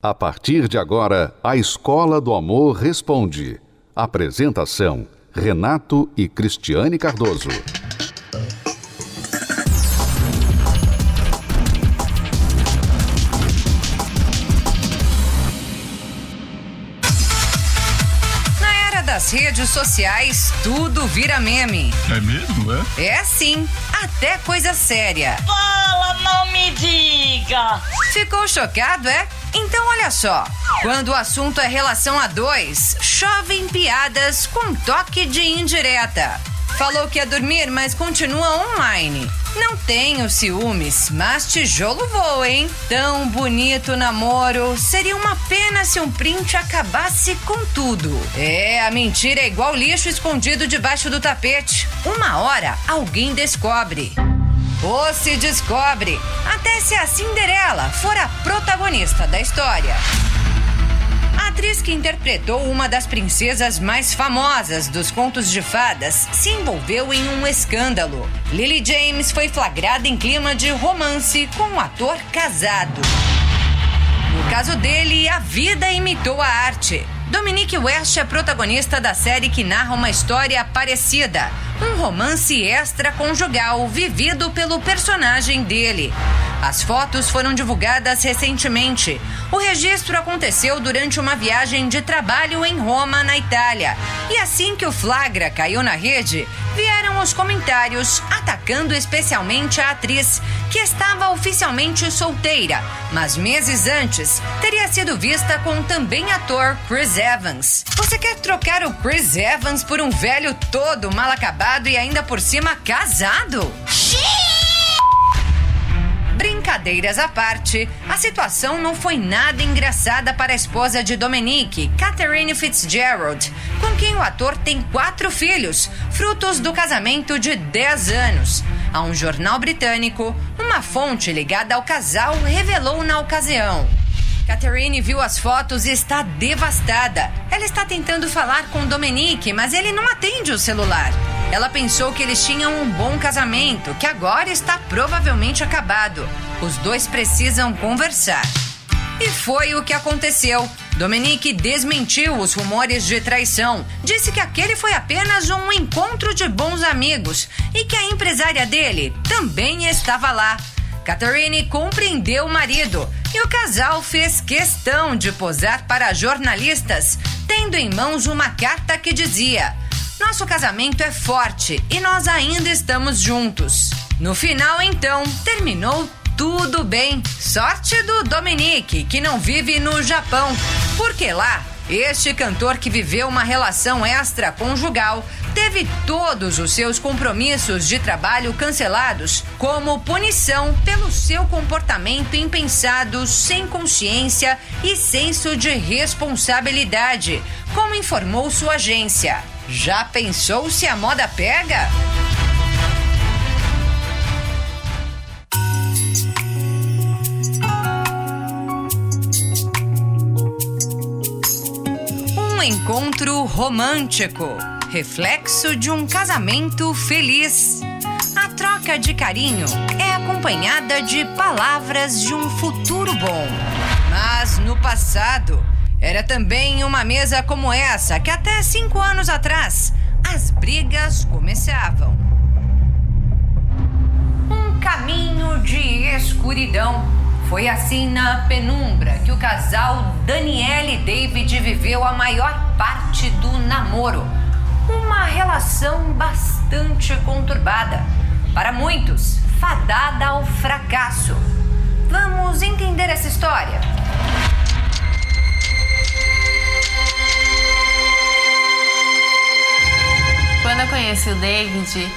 A partir de agora, a Escola do Amor Responde. Apresentação: Renato e Cristiane Cardoso. Na era das redes sociais, tudo vira meme. É mesmo, é? É sim, até coisa séria. Fala, não me diga! Ficou chocado, é? Então olha só, quando o assunto é relação a dois, chovem piadas com toque de indireta. Falou que ia dormir, mas continua online. Não tenho ciúmes, mas tijolo voa, hein? Tão bonito namoro. Seria uma pena se um print acabasse com tudo. É, a mentira é igual lixo escondido debaixo do tapete. Uma hora alguém descobre. Ou se descobre, até se a Cinderela for a protagonista da história. A atriz que interpretou uma das princesas mais famosas dos contos de fadas se envolveu em um escândalo. Lily James foi flagrada em clima de romance com um ator casado. No caso dele, a vida imitou a arte. Dominique West é protagonista da série que narra uma história parecida, um romance extraconjugal vivido pelo personagem dele. As fotos foram divulgadas recentemente. O registro aconteceu durante uma viagem de trabalho em Roma, na Itália. E assim que o flagra caiu na rede, vieram os comentários atacando especialmente a atriz, que estava oficialmente solteira, mas meses antes teria sido vista com também ator Chris Evans. Você quer trocar o Chris Evans por um velho todo mal acabado e ainda por cima casado? Brincadeiras à parte, a situação não foi nada engraçada para a esposa de Dominique, Catherine Fitzgerald, com quem o ator tem quatro filhos, frutos do casamento de 10 anos. A um jornal britânico, uma fonte ligada ao casal revelou na ocasião. Catherine viu as fotos e está devastada. Ela está tentando falar com Dominique, mas ele não atende o celular. Ela pensou que eles tinham um bom casamento, que agora está provavelmente acabado. Os dois precisam conversar. E foi o que aconteceu. Dominique desmentiu os rumores de traição. Disse que aquele foi apenas um encontro de bons amigos e que a empresária dele também estava lá. Catherine compreendeu o marido e o casal fez questão de posar para jornalistas, tendo em mãos uma carta que dizia: Nosso casamento é forte e nós ainda estamos juntos. No final, então, terminou tudo bem. Sorte do Dominique, que não vive no Japão, porque lá este cantor que viveu uma relação extraconjugal teve todos os seus compromissos de trabalho cancelados como punição pelo seu comportamento impensado, sem consciência e senso de responsabilidade, como informou sua agência. Já pensou se a moda pega? Encontro romântico, reflexo de um casamento feliz. A troca de carinho é acompanhada de palavras de um futuro bom. Mas no passado, era também uma mesa como essa que até cinco anos atrás as brigas começavam. Um caminho de escuridão. Foi assim na penumbra que o casal Danielle e David viveu a maior parte do namoro. Uma relação bastante conturbada. Para muitos, fadada ao fracasso. Vamos entender essa história? Quando eu conheci o David,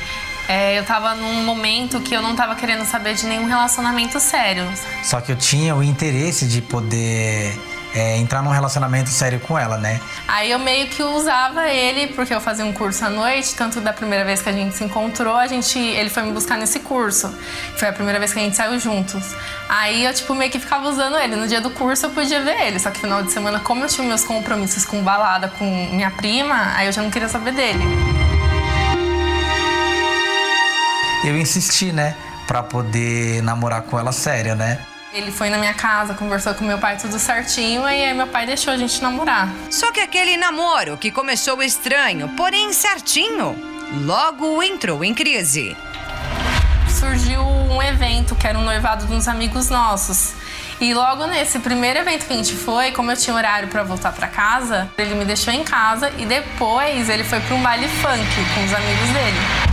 é, eu tava num momento que eu não tava querendo saber de nenhum relacionamento sério. Só que eu tinha o interesse de poder é, entrar num relacionamento sério com ela, né? Aí eu meio que usava ele, porque eu fazia um curso à noite, tanto da primeira vez que a gente se encontrou, a gente, ele foi me buscar nesse curso. Foi a primeira vez que a gente saiu juntos. Aí eu, tipo, meio que ficava usando ele. No dia do curso eu podia ver ele, só que final de semana, como eu tinha meus compromissos com balada, com minha prima, aí eu já não queria saber dele. Eu insisti, né? Pra poder namorar com ela séria, né? Ele foi na minha casa, conversou com meu pai tudo certinho e aí meu pai deixou a gente namorar. Só que aquele namoro que começou estranho, porém certinho, logo entrou em crise. Surgiu um evento que era um noivado de uns amigos nossos. E logo nesse primeiro evento que a gente foi, como eu tinha horário para voltar para casa, ele me deixou em casa e depois ele foi para um baile funk com os amigos dele.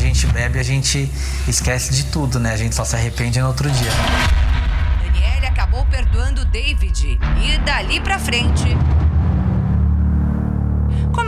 Gente bebe, a gente esquece de tudo, né? A gente só se arrepende no outro dia. Daniele acabou perdoando David e dali pra frente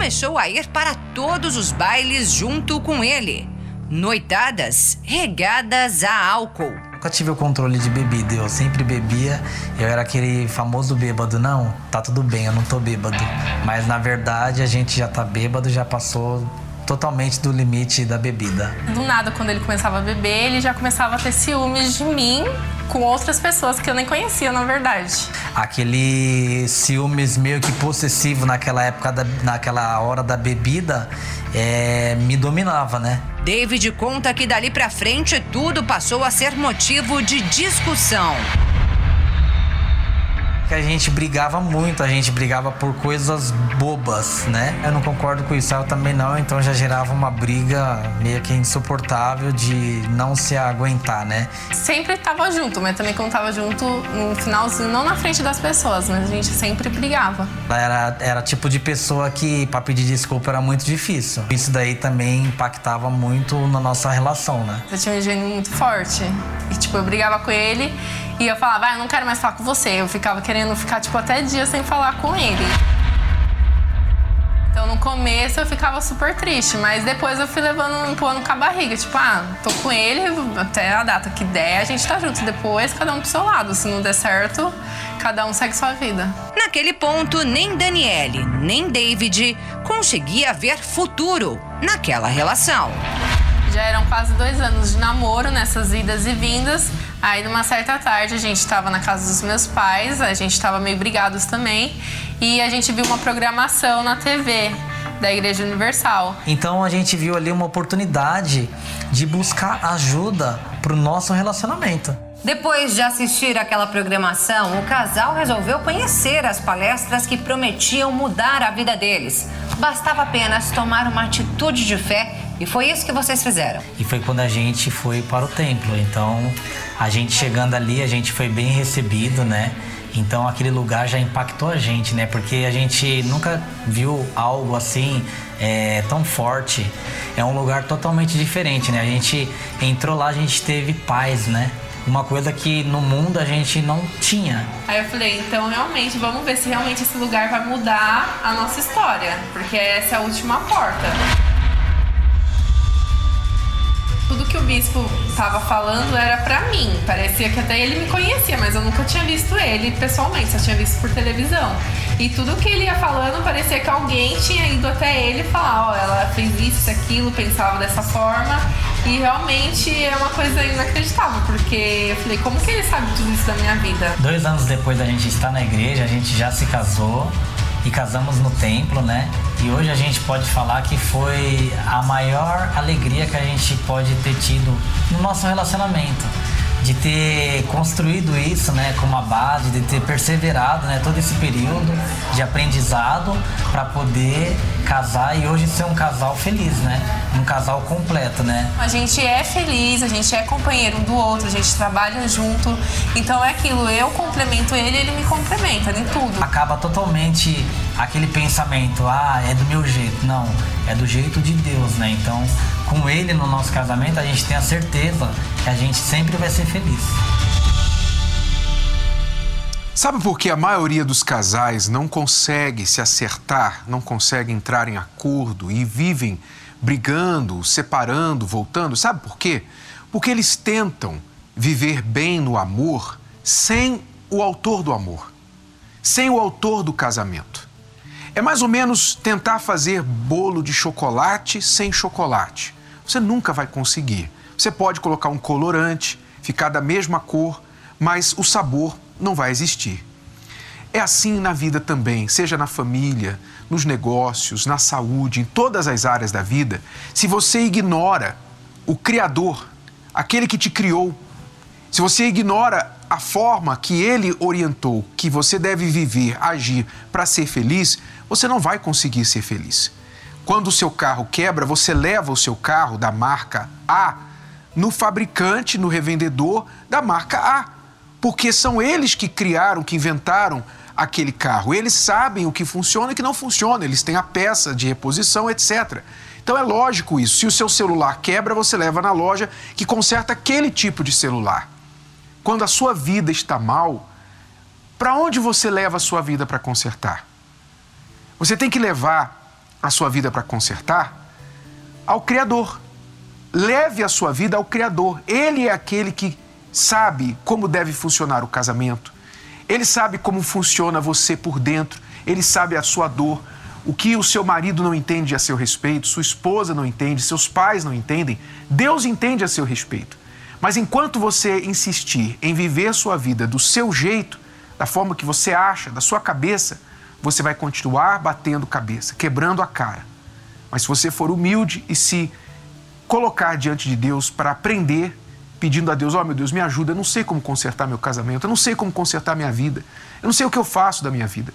começou a ir para todos os bailes junto com ele. Noitadas regadas a álcool. Nunca tive o controle de bebida, eu sempre bebia. Eu era aquele famoso bêbado. Não, tá tudo bem, eu não tô bêbado. Mas na verdade a gente já tá bêbado, já passou totalmente do limite da bebida. Do nada, quando ele começava a beber, ele já começava a ter ciúmes de mim com outras pessoas que eu nem conhecia, na verdade. Aquele ciúmes meio que possessivo naquela época, da, naquela hora da bebida, é, me dominava, né? David conta que dali pra frente tudo passou a ser motivo de discussão que a gente brigava muito, a gente brigava por coisas bobas, né? Eu não concordo com isso, eu também não, então já gerava uma briga meio que insuportável de não se aguentar, né? Sempre tava junto, mas também quando tava junto no finalzinho, não na frente das pessoas, mas a gente sempre brigava. Era, era tipo de pessoa que para pedir desculpa era muito difícil. Isso daí também impactava muito na nossa relação, né? Eu tinha um gênio muito forte. E tipo, eu brigava com ele e eu falava, ah, eu não quero mais falar com você. Eu ficava querendo ficar, tipo, até dias sem falar com ele. Então, no começo eu ficava super triste, mas depois eu fui levando um pano com a barriga. Tipo, ah, tô com ele, até a data que der, a gente tá junto. Depois, cada um pro seu lado. Se não der certo, cada um segue sua vida. Naquele ponto, nem Daniele, nem David conseguia ver futuro naquela relação. Já eram quase dois anos de namoro nessas idas e vindas. Aí, numa certa tarde, a gente estava na casa dos meus pais, a gente estava meio brigados também, e a gente viu uma programação na TV da Igreja Universal. Então a gente viu ali uma oportunidade de buscar ajuda para o nosso relacionamento. Depois de assistir aquela programação, o casal resolveu conhecer as palestras que prometiam mudar a vida deles. Bastava apenas tomar uma atitude de fé e foi isso que vocês fizeram. E foi quando a gente foi para o templo. Então, a gente chegando ali, a gente foi bem recebido, né? Então aquele lugar já impactou a gente, né? Porque a gente nunca viu algo assim é, tão forte. É um lugar totalmente diferente, né? A gente entrou lá, a gente teve paz, né? uma coisa que no mundo a gente não tinha. Aí eu falei, então realmente, vamos ver se realmente esse lugar vai mudar a nossa história, porque essa é a última porta. Tudo que o bispo estava falando era para mim. Parecia que até ele me conhecia, mas eu nunca tinha visto ele pessoalmente, só tinha visto por televisão. E tudo que ele ia falando parecia que alguém tinha ido até ele falar, ó, oh, ela fez isso, aquilo, pensava dessa forma. E realmente é uma coisa inacreditável, porque eu falei, como que ele sabe tudo isso da minha vida? Dois anos depois da gente estar na igreja, a gente já se casou e casamos no templo, né? E hoje a gente pode falar que foi a maior alegria que a gente pode ter tido no nosso relacionamento de ter construído isso, né, como uma base, de ter perseverado, né, todo esse período de aprendizado para poder casar e hoje ser um casal feliz, né, um casal completo, né. A gente é feliz, a gente é companheiro um do outro, a gente trabalha junto, então é aquilo, eu complemento ele, ele me complementa em tudo. Acaba totalmente aquele pensamento, ah, é do meu jeito, não, é do jeito de Deus, né, então com ele no nosso casamento, a gente tem a certeza que a gente sempre vai ser feliz. Sabe por que a maioria dos casais não consegue se acertar, não consegue entrar em acordo e vivem brigando, separando, voltando? Sabe por quê? Porque eles tentam viver bem no amor sem o autor do amor, sem o autor do casamento. É mais ou menos tentar fazer bolo de chocolate sem chocolate. Você nunca vai conseguir. Você pode colocar um colorante, ficar da mesma cor, mas o sabor não vai existir. É assim na vida também, seja na família, nos negócios, na saúde, em todas as áreas da vida. Se você ignora o Criador, aquele que te criou, se você ignora a forma que ele orientou que você deve viver, agir para ser feliz, você não vai conseguir ser feliz. Quando o seu carro quebra, você leva o seu carro da marca A no fabricante, no revendedor da marca A, porque são eles que criaram, que inventaram aquele carro. Eles sabem o que funciona e o que não funciona, eles têm a peça de reposição, etc. Então é lógico isso. Se o seu celular quebra, você leva na loja que conserta aquele tipo de celular quando a sua vida está mal, para onde você leva a sua vida para consertar? Você tem que levar a sua vida para consertar ao Criador. Leve a sua vida ao Criador. Ele é aquele que sabe como deve funcionar o casamento. Ele sabe como funciona você por dentro. Ele sabe a sua dor. O que o seu marido não entende a seu respeito, sua esposa não entende, seus pais não entendem, Deus entende a seu respeito. Mas enquanto você insistir em viver sua vida do seu jeito, da forma que você acha, da sua cabeça, você vai continuar batendo cabeça, quebrando a cara. Mas se você for humilde e se colocar diante de Deus para aprender, pedindo a Deus: Ó oh, meu Deus, me ajuda, eu não sei como consertar meu casamento, eu não sei como consertar minha vida, eu não sei o que eu faço da minha vida.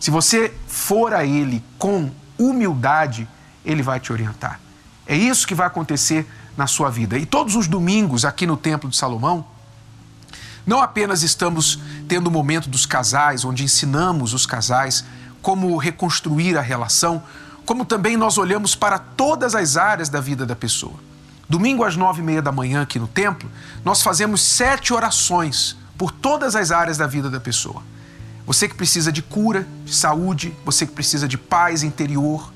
Se você for a Ele com humildade, Ele vai te orientar. É isso que vai acontecer na sua vida. E todos os domingos aqui no Templo de Salomão, não apenas estamos tendo o momento dos casais, onde ensinamos os casais como reconstruir a relação, como também nós olhamos para todas as áreas da vida da pessoa. Domingo às nove e meia da manhã aqui no templo, nós fazemos sete orações por todas as áreas da vida da pessoa. Você que precisa de cura, de saúde, você que precisa de paz interior,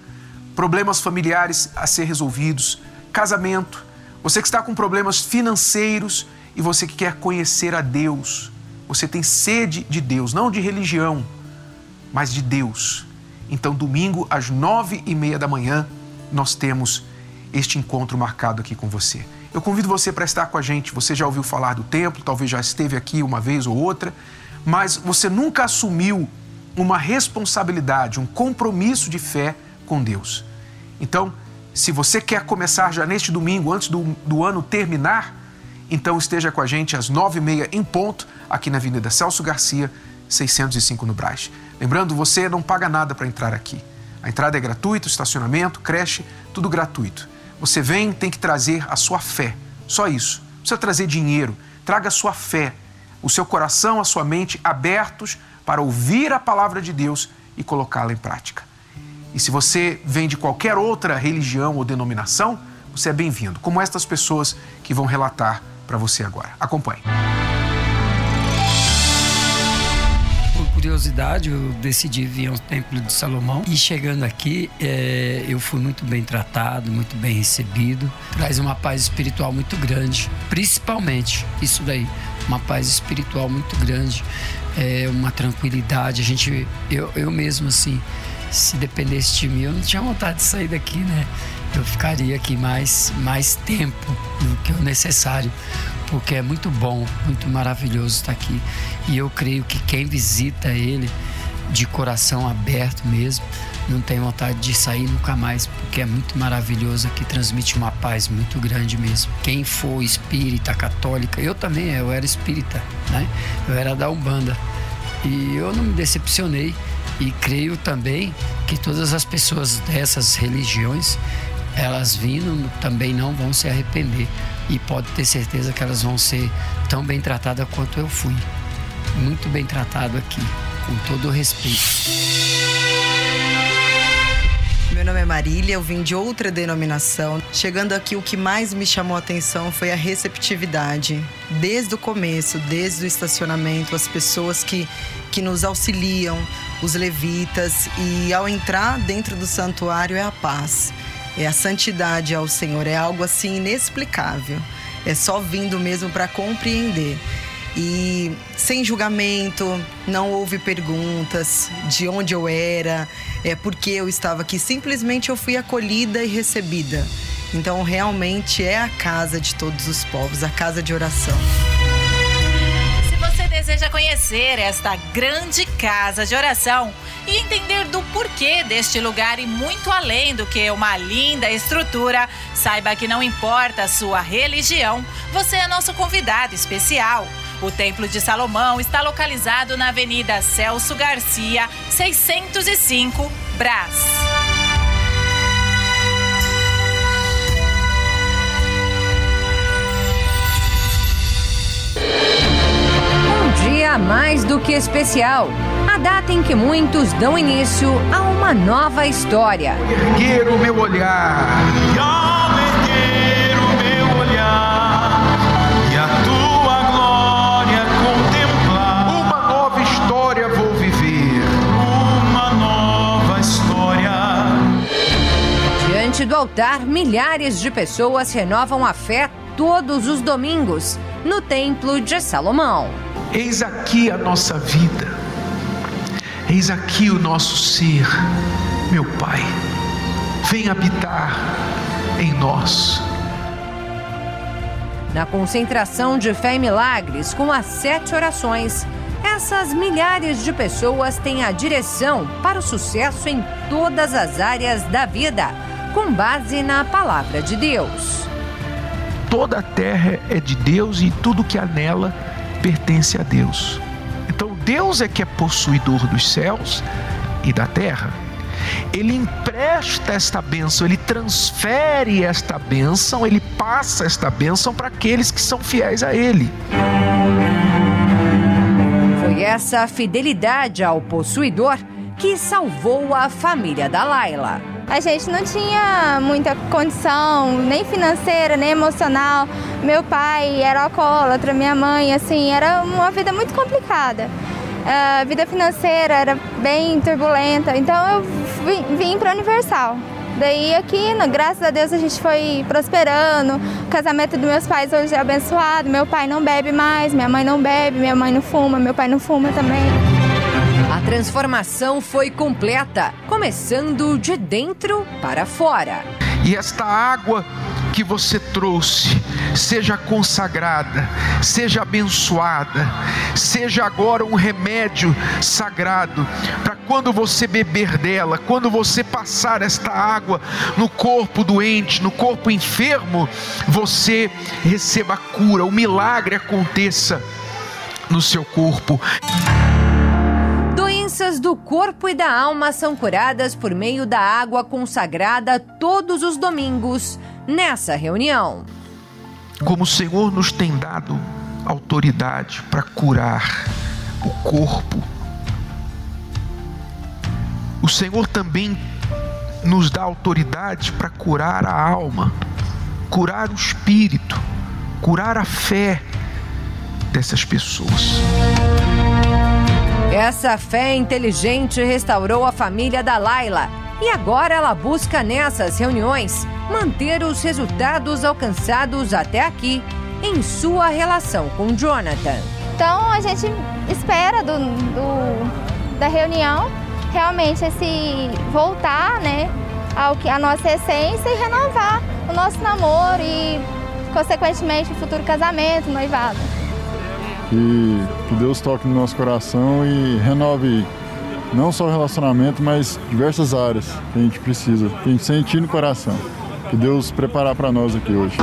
problemas familiares a ser resolvidos, casamento, você que está com problemas financeiros e você que quer conhecer a Deus. Você tem sede de Deus, não de religião, mas de Deus. Então, domingo às nove e meia da manhã, nós temos este encontro marcado aqui com você. Eu convido você para estar com a gente. Você já ouviu falar do templo, talvez já esteve aqui uma vez ou outra, mas você nunca assumiu uma responsabilidade, um compromisso de fé com Deus. Então, se você quer começar já neste domingo, antes do, do ano terminar, então esteja com a gente às nove e meia em ponto, aqui na Avenida Celso Garcia, 605 no Brás. Lembrando, você não paga nada para entrar aqui. A entrada é gratuita, estacionamento, creche, tudo gratuito. Você vem, tem que trazer a sua fé, só isso. Não precisa trazer dinheiro, traga a sua fé, o seu coração, a sua mente abertos para ouvir a palavra de Deus e colocá-la em prática. E se você vem de qualquer outra religião ou denominação, você é bem-vindo, como estas pessoas que vão relatar para você agora. Acompanhe. Curiosidade, eu decidi vir ao Templo de Salomão e chegando aqui, é, eu fui muito bem tratado, muito bem recebido. Traz uma paz espiritual muito grande, principalmente isso daí, uma paz espiritual muito grande, é, uma tranquilidade. A gente, eu, eu mesmo assim se dependesse de mim, eu não tinha vontade de sair daqui, né? Eu ficaria aqui mais, mais tempo do que o necessário, porque é muito bom, muito maravilhoso estar aqui. E eu creio que quem visita ele de coração aberto mesmo, não tem vontade de sair nunca mais, porque é muito maravilhoso aqui, transmite uma paz muito grande mesmo. Quem for espírita, católica, eu também, eu era espírita, né? Eu era da Umbanda. E eu não me decepcionei e creio também que todas as pessoas dessas religiões, elas vindo também não vão se arrepender. E pode ter certeza que elas vão ser tão bem tratadas quanto eu fui. Muito bem tratado aqui, com todo o respeito. Meu nome é Marília, eu vim de outra denominação. Chegando aqui, o que mais me chamou a atenção foi a receptividade. Desde o começo, desde o estacionamento, as pessoas que, que nos auxiliam, os levitas, e ao entrar dentro do santuário é a paz, é a santidade ao Senhor, é algo assim inexplicável. É só vindo mesmo para compreender. E sem julgamento, não houve perguntas de onde eu era, é porque eu estava aqui. Simplesmente eu fui acolhida e recebida. Então realmente é a casa de todos os povos, a casa de oração deseja conhecer esta grande casa de oração, e entender do porquê deste lugar e muito além do que uma linda estrutura, saiba que não importa a sua religião, você é nosso convidado especial. O Templo de Salomão está localizado na Avenida Celso Garcia, 605, Brás. Um dia mais do que especial. A data em que muitos dão início a uma nova história. Erguer o meu olhar. E ao erguer o meu olhar e a tua glória contemplar, Uma nova história vou viver. uma nova história. Diante do altar, milhares de pessoas renovam a fé todos os domingos no Templo de Salomão. Eis aqui a nossa vida. Eis aqui o nosso ser, meu Pai. Vem habitar em nós. Na concentração de fé e milagres, com as sete orações, essas milhares de pessoas têm a direção para o sucesso em todas as áreas da vida, com base na palavra de Deus. Toda a terra é de Deus e tudo que há nela pertence a Deus. Deus é que é possuidor dos céus e da terra. Ele empresta esta bênção, ele transfere esta bênção, ele passa esta bênção para aqueles que são fiéis a ele. Foi essa fidelidade ao possuidor que salvou a família da Laila. A gente não tinha muita condição, nem financeira, nem emocional. Meu pai era alcoólatra, minha mãe, assim, era uma vida muito complicada. A vida financeira era bem turbulenta, então eu vim, vim para Universal. Daí aqui, no- graças a Deus, a gente foi prosperando. O casamento dos meus pais hoje é abençoado. Meu pai não bebe mais, minha mãe não bebe, minha mãe não fuma, meu pai não fuma também. A transformação foi completa, começando de dentro para fora. E esta água que você trouxe seja consagrada, seja abençoada, seja agora um remédio sagrado para quando você beber dela, quando você passar esta água no corpo doente, no corpo enfermo, você receba a cura, o milagre aconteça no seu corpo. Doenças do corpo e da alma são curadas por meio da água consagrada todos os domingos nessa reunião. Como o Senhor nos tem dado autoridade para curar o corpo, o Senhor também nos dá autoridade para curar a alma, curar o espírito, curar a fé dessas pessoas. Essa fé inteligente restaurou a família da Laila. E agora ela busca nessas reuniões manter os resultados alcançados até aqui em sua relação com Jonathan. Então a gente espera do, do- da reunião realmente esse voltar, né, ao que a nossa essência e renovar o nosso namoro e consequentemente o futuro casamento, noivado. Que, que Deus toque no nosso coração e renove não só o relacionamento, mas diversas áreas que a gente precisa, que a gente sente no coração. Que Deus preparar para nós aqui hoje.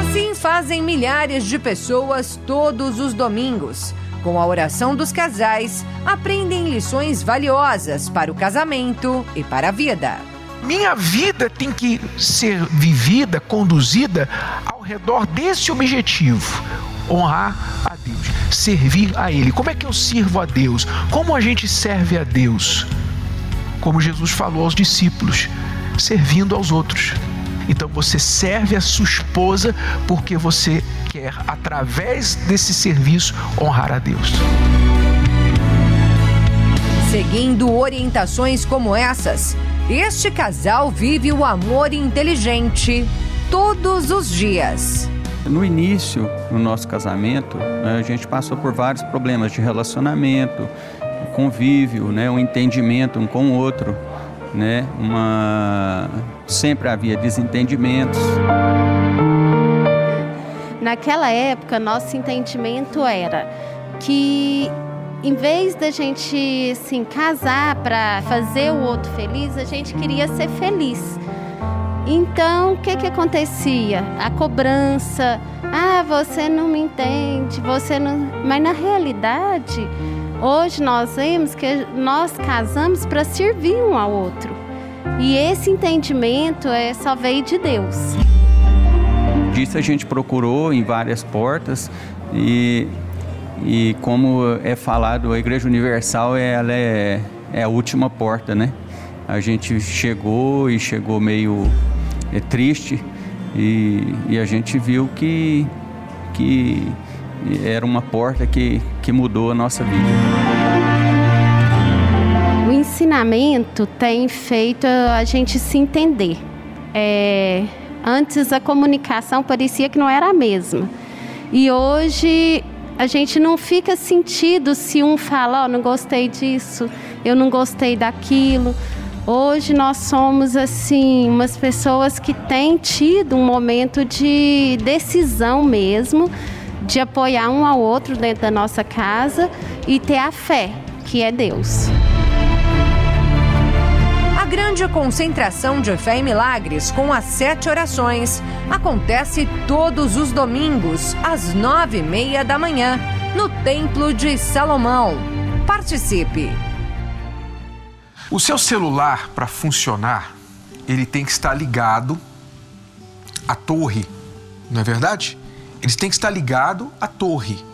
Assim fazem milhares de pessoas todos os domingos. Com a oração dos casais, aprendem lições valiosas para o casamento e para a vida. Minha vida tem que ser vivida, conduzida ao redor desse objetivo: honrar a Deus, servir a Ele. Como é que eu sirvo a Deus? Como a gente serve a Deus? Como Jesus falou aos discípulos, servindo aos outros. Então você serve a sua esposa porque você quer, através desse serviço, honrar a Deus. Seguindo orientações como essas, este casal vive o amor inteligente todos os dias. No início, no nosso casamento, né, a gente passou por vários problemas de relacionamento, convívio, né, um entendimento um com o outro, né, uma sempre havia desentendimentos. Naquela época, nosso entendimento era que em vez da gente assim casar para fazer o outro feliz, a gente queria ser feliz. Então, o que que acontecia? A cobrança, ah, você não me entende, você não. Mas na realidade, hoje nós vemos que nós casamos para servir um ao outro. E esse entendimento é só veio de Deus. Disso a gente procurou em várias portas e, e como é falado, a Igreja Universal ela é, é a última porta, né? A gente chegou e chegou meio é, triste e, e a gente viu que, que era uma porta que, que mudou a nossa vida. O ensinamento tem feito a gente se entender. É, antes a comunicação parecia que não era a mesma. E hoje a gente não fica sentido se um fala, oh, não gostei disso, eu não gostei daquilo. Hoje nós somos assim umas pessoas que têm tido um momento de decisão mesmo, de apoiar um ao outro dentro da nossa casa e ter a fé, que é Deus. A grande concentração de fé e milagres com as sete orações acontece todos os domingos, às nove e meia da manhã, no Templo de Salomão. Participe! O seu celular, para funcionar, ele tem que estar ligado à torre, não é verdade? Ele tem que estar ligado à torre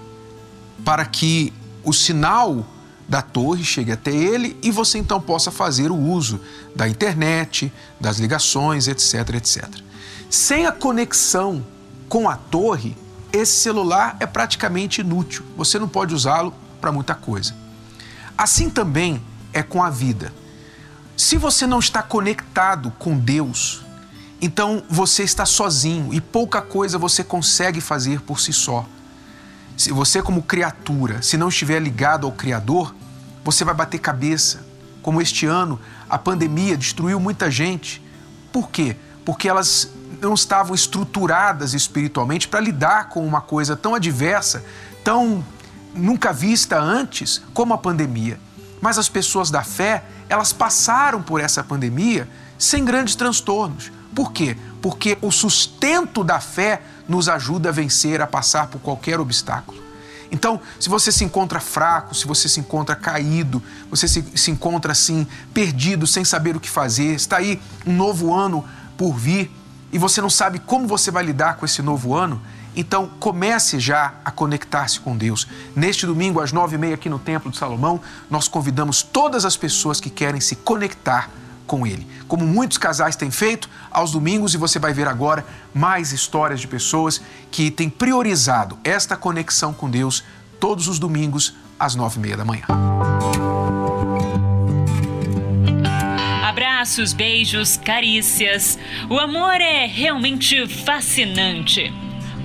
para que o sinal da torre chegue até ele e você então possa fazer o uso da internet, das ligações, etc, etc. Sem a conexão com a torre, esse celular é praticamente inútil. Você não pode usá-lo para muita coisa. Assim também é com a vida. Se você não está conectado com Deus, então você está sozinho e pouca coisa você consegue fazer por si só. Se você, como criatura, se não estiver ligado ao Criador, você vai bater cabeça. Como este ano, a pandemia destruiu muita gente. Por quê? Porque elas não estavam estruturadas espiritualmente para lidar com uma coisa tão adversa, tão nunca vista antes como a pandemia. Mas as pessoas da fé, elas passaram por essa pandemia sem grandes transtornos. Por quê? Porque o sustento da fé nos ajuda a vencer, a passar por qualquer obstáculo. Então, se você se encontra fraco, se você se encontra caído, você se, se encontra assim, perdido, sem saber o que fazer, está aí um novo ano por vir e você não sabe como você vai lidar com esse novo ano, então comece já a conectar-se com Deus. Neste domingo, às nove e meia, aqui no Templo de Salomão, nós convidamos todas as pessoas que querem se conectar com Ele. Como muitos casais têm feito aos domingos, e você vai ver agora mais histórias de pessoas que têm priorizado esta conexão com Deus todos os domingos, às nove e meia da manhã. Abraços, beijos, carícias. O amor é realmente fascinante.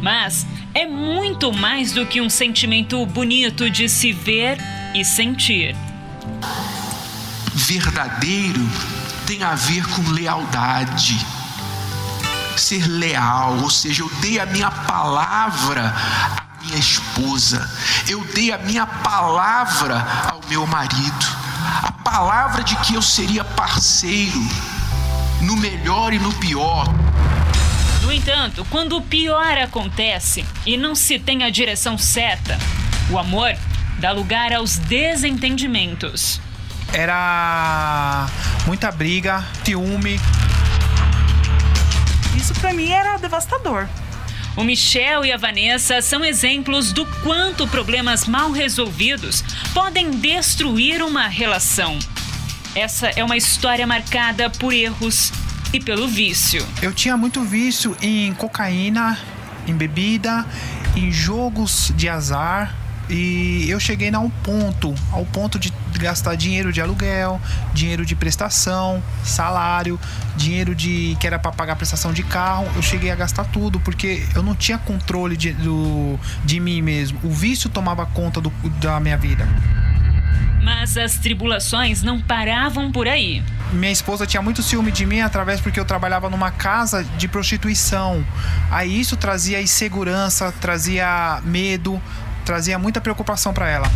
Mas é muito mais do que um sentimento bonito de se ver e sentir. Verdadeiro tem a ver com lealdade. Ser leal, ou seja, eu dei a minha palavra à minha esposa, eu dei a minha palavra ao meu marido, a palavra de que eu seria parceiro no melhor e no pior. No entanto, quando o pior acontece e não se tem a direção certa, o amor dá lugar aos desentendimentos. Era muita briga, ciúme. Isso para mim era devastador. O Michel e a Vanessa são exemplos do quanto problemas mal resolvidos podem destruir uma relação. Essa é uma história marcada por erros e pelo vício. Eu tinha muito vício em cocaína, em bebida, em jogos de azar. E eu cheguei a um ponto, ao ponto de gastar dinheiro de aluguel, dinheiro de prestação, salário, dinheiro de que era para pagar prestação de carro. Eu cheguei a gastar tudo porque eu não tinha controle de, do, de mim mesmo. O vício tomava conta do, da minha vida. Mas as tribulações não paravam por aí. Minha esposa tinha muito ciúme de mim através porque eu trabalhava numa casa de prostituição. Aí isso trazia insegurança, trazia medo, trazia muita preocupação para ela.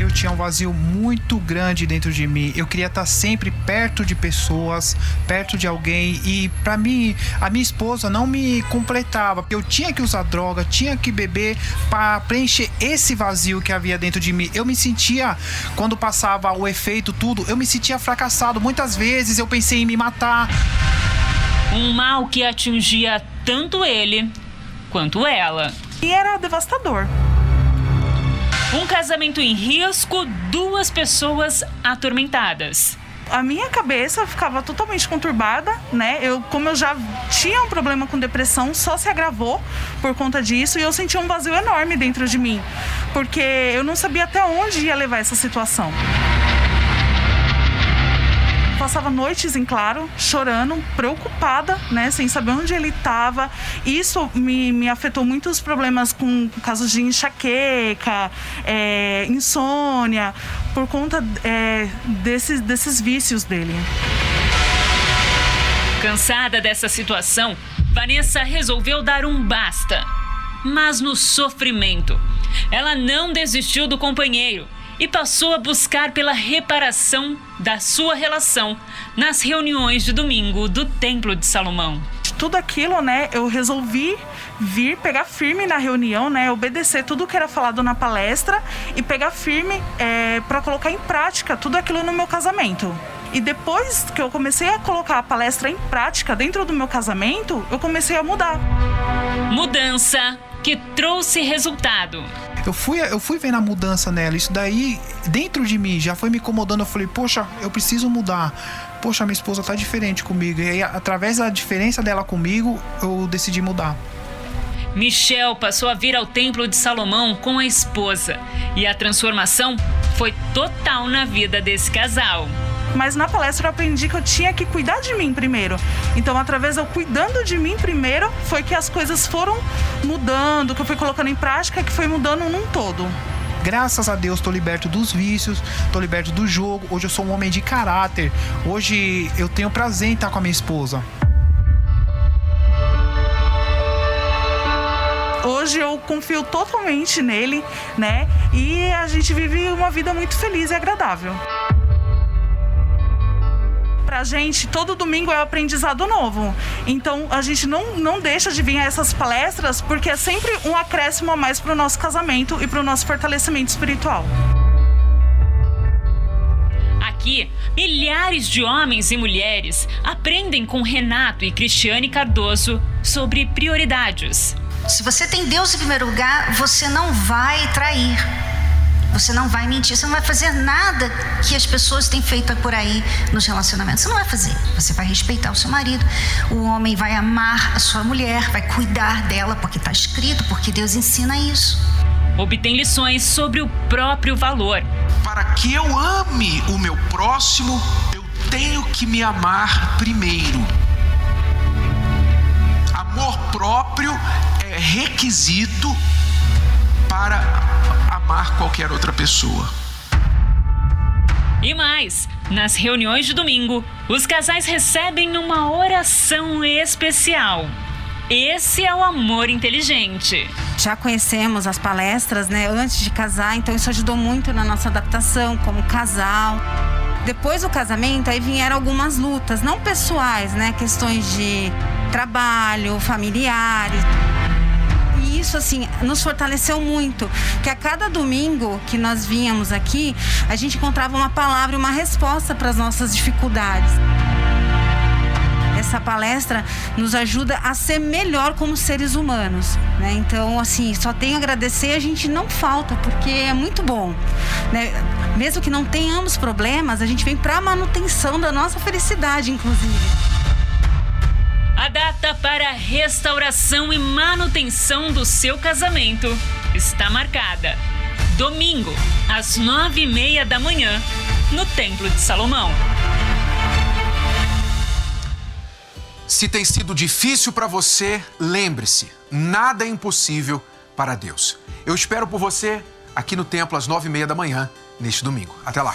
eu tinha um vazio muito grande dentro de mim. Eu queria estar sempre perto de pessoas, perto de alguém. E para mim, a minha esposa não me completava. Eu tinha que usar droga, tinha que beber para preencher esse vazio que havia dentro de mim. Eu me sentia, quando passava o efeito, tudo, eu me sentia fracassado. Muitas vezes eu pensei em me matar. Um mal que atingia tanto ele quanto ela. E era devastador. Um casamento em risco, duas pessoas atormentadas. A minha cabeça ficava totalmente conturbada, né? Eu, como eu já tinha um problema com depressão, só se agravou por conta disso e eu sentia um vazio enorme dentro de mim, porque eu não sabia até onde ia levar essa situação passava noites em claro, chorando, preocupada, né, sem saber onde ele estava. Isso me, me afetou muitos problemas com, casos de enxaqueca, é, insônia, por conta é, desses, desses vícios dele. Cansada dessa situação, Vanessa resolveu dar um basta. Mas no sofrimento, ela não desistiu do companheiro e passou a buscar pela reparação da sua relação nas reuniões de domingo do Templo de Salomão. Tudo aquilo, né, eu resolvi vir, pegar firme na reunião, né, obedecer tudo que era falado na palestra e pegar firme é, para colocar em prática tudo aquilo no meu casamento. E depois que eu comecei a colocar a palestra em prática dentro do meu casamento, eu comecei a mudar. Mudança que trouxe resultado eu fui, eu fui vendo a mudança nela. Isso daí, dentro de mim, já foi me incomodando. Eu falei, poxa, eu preciso mudar. Poxa, minha esposa tá diferente comigo. E aí, através da diferença dela comigo, eu decidi mudar. Michel passou a vir ao Templo de Salomão com a esposa. E a transformação foi total na vida desse casal mas na palestra eu aprendi que eu tinha que cuidar de mim primeiro. Então, através eu cuidando de mim primeiro, foi que as coisas foram mudando, que eu fui colocando em prática, que foi mudando num todo. Graças a Deus estou liberto dos vícios, estou liberto do jogo. Hoje eu sou um homem de caráter. Hoje eu tenho prazer em estar com a minha esposa. hoje eu confio totalmente nele, né? E a gente vive uma vida muito feliz e agradável pra gente, todo domingo é um aprendizado novo. Então a gente não, não deixa de vir a essas palestras porque é sempre um acréscimo a mais pro nosso casamento e pro nosso fortalecimento espiritual. Aqui, milhares de homens e mulheres aprendem com Renato e Cristiane Cardoso sobre prioridades. Se você tem Deus em primeiro lugar, você não vai trair. Você não vai mentir, você não vai fazer nada que as pessoas têm feito por aí nos relacionamentos. Você não vai fazer. Você vai respeitar o seu marido. O homem vai amar a sua mulher, vai cuidar dela, porque está escrito, porque Deus ensina isso. Obtém lições sobre o próprio valor. Para que eu ame o meu próximo, eu tenho que me amar primeiro. Amor próprio é requisito para amar qualquer outra pessoa. E mais, nas reuniões de domingo, os casais recebem uma oração especial. Esse é o amor inteligente. Já conhecemos as palestras, né, antes de casar, então isso ajudou muito na nossa adaptação como casal. Depois do casamento, aí vieram algumas lutas, não pessoais, né, questões de trabalho, familiares isso assim nos fortaleceu muito, que a cada domingo que nós vínhamos aqui, a gente encontrava uma palavra uma resposta para as nossas dificuldades. Essa palestra nos ajuda a ser melhor como seres humanos, né? Então, assim, só tenho a agradecer, a gente não falta, porque é muito bom, né? Mesmo que não tenhamos problemas, a gente vem para manutenção da nossa felicidade, inclusive. A data para restauração e manutenção do seu casamento está marcada. Domingo, às nove e meia da manhã, no Templo de Salomão. Se tem sido difícil para você, lembre-se: nada é impossível para Deus. Eu espero por você aqui no templo às nove e meia da manhã, neste domingo. Até lá.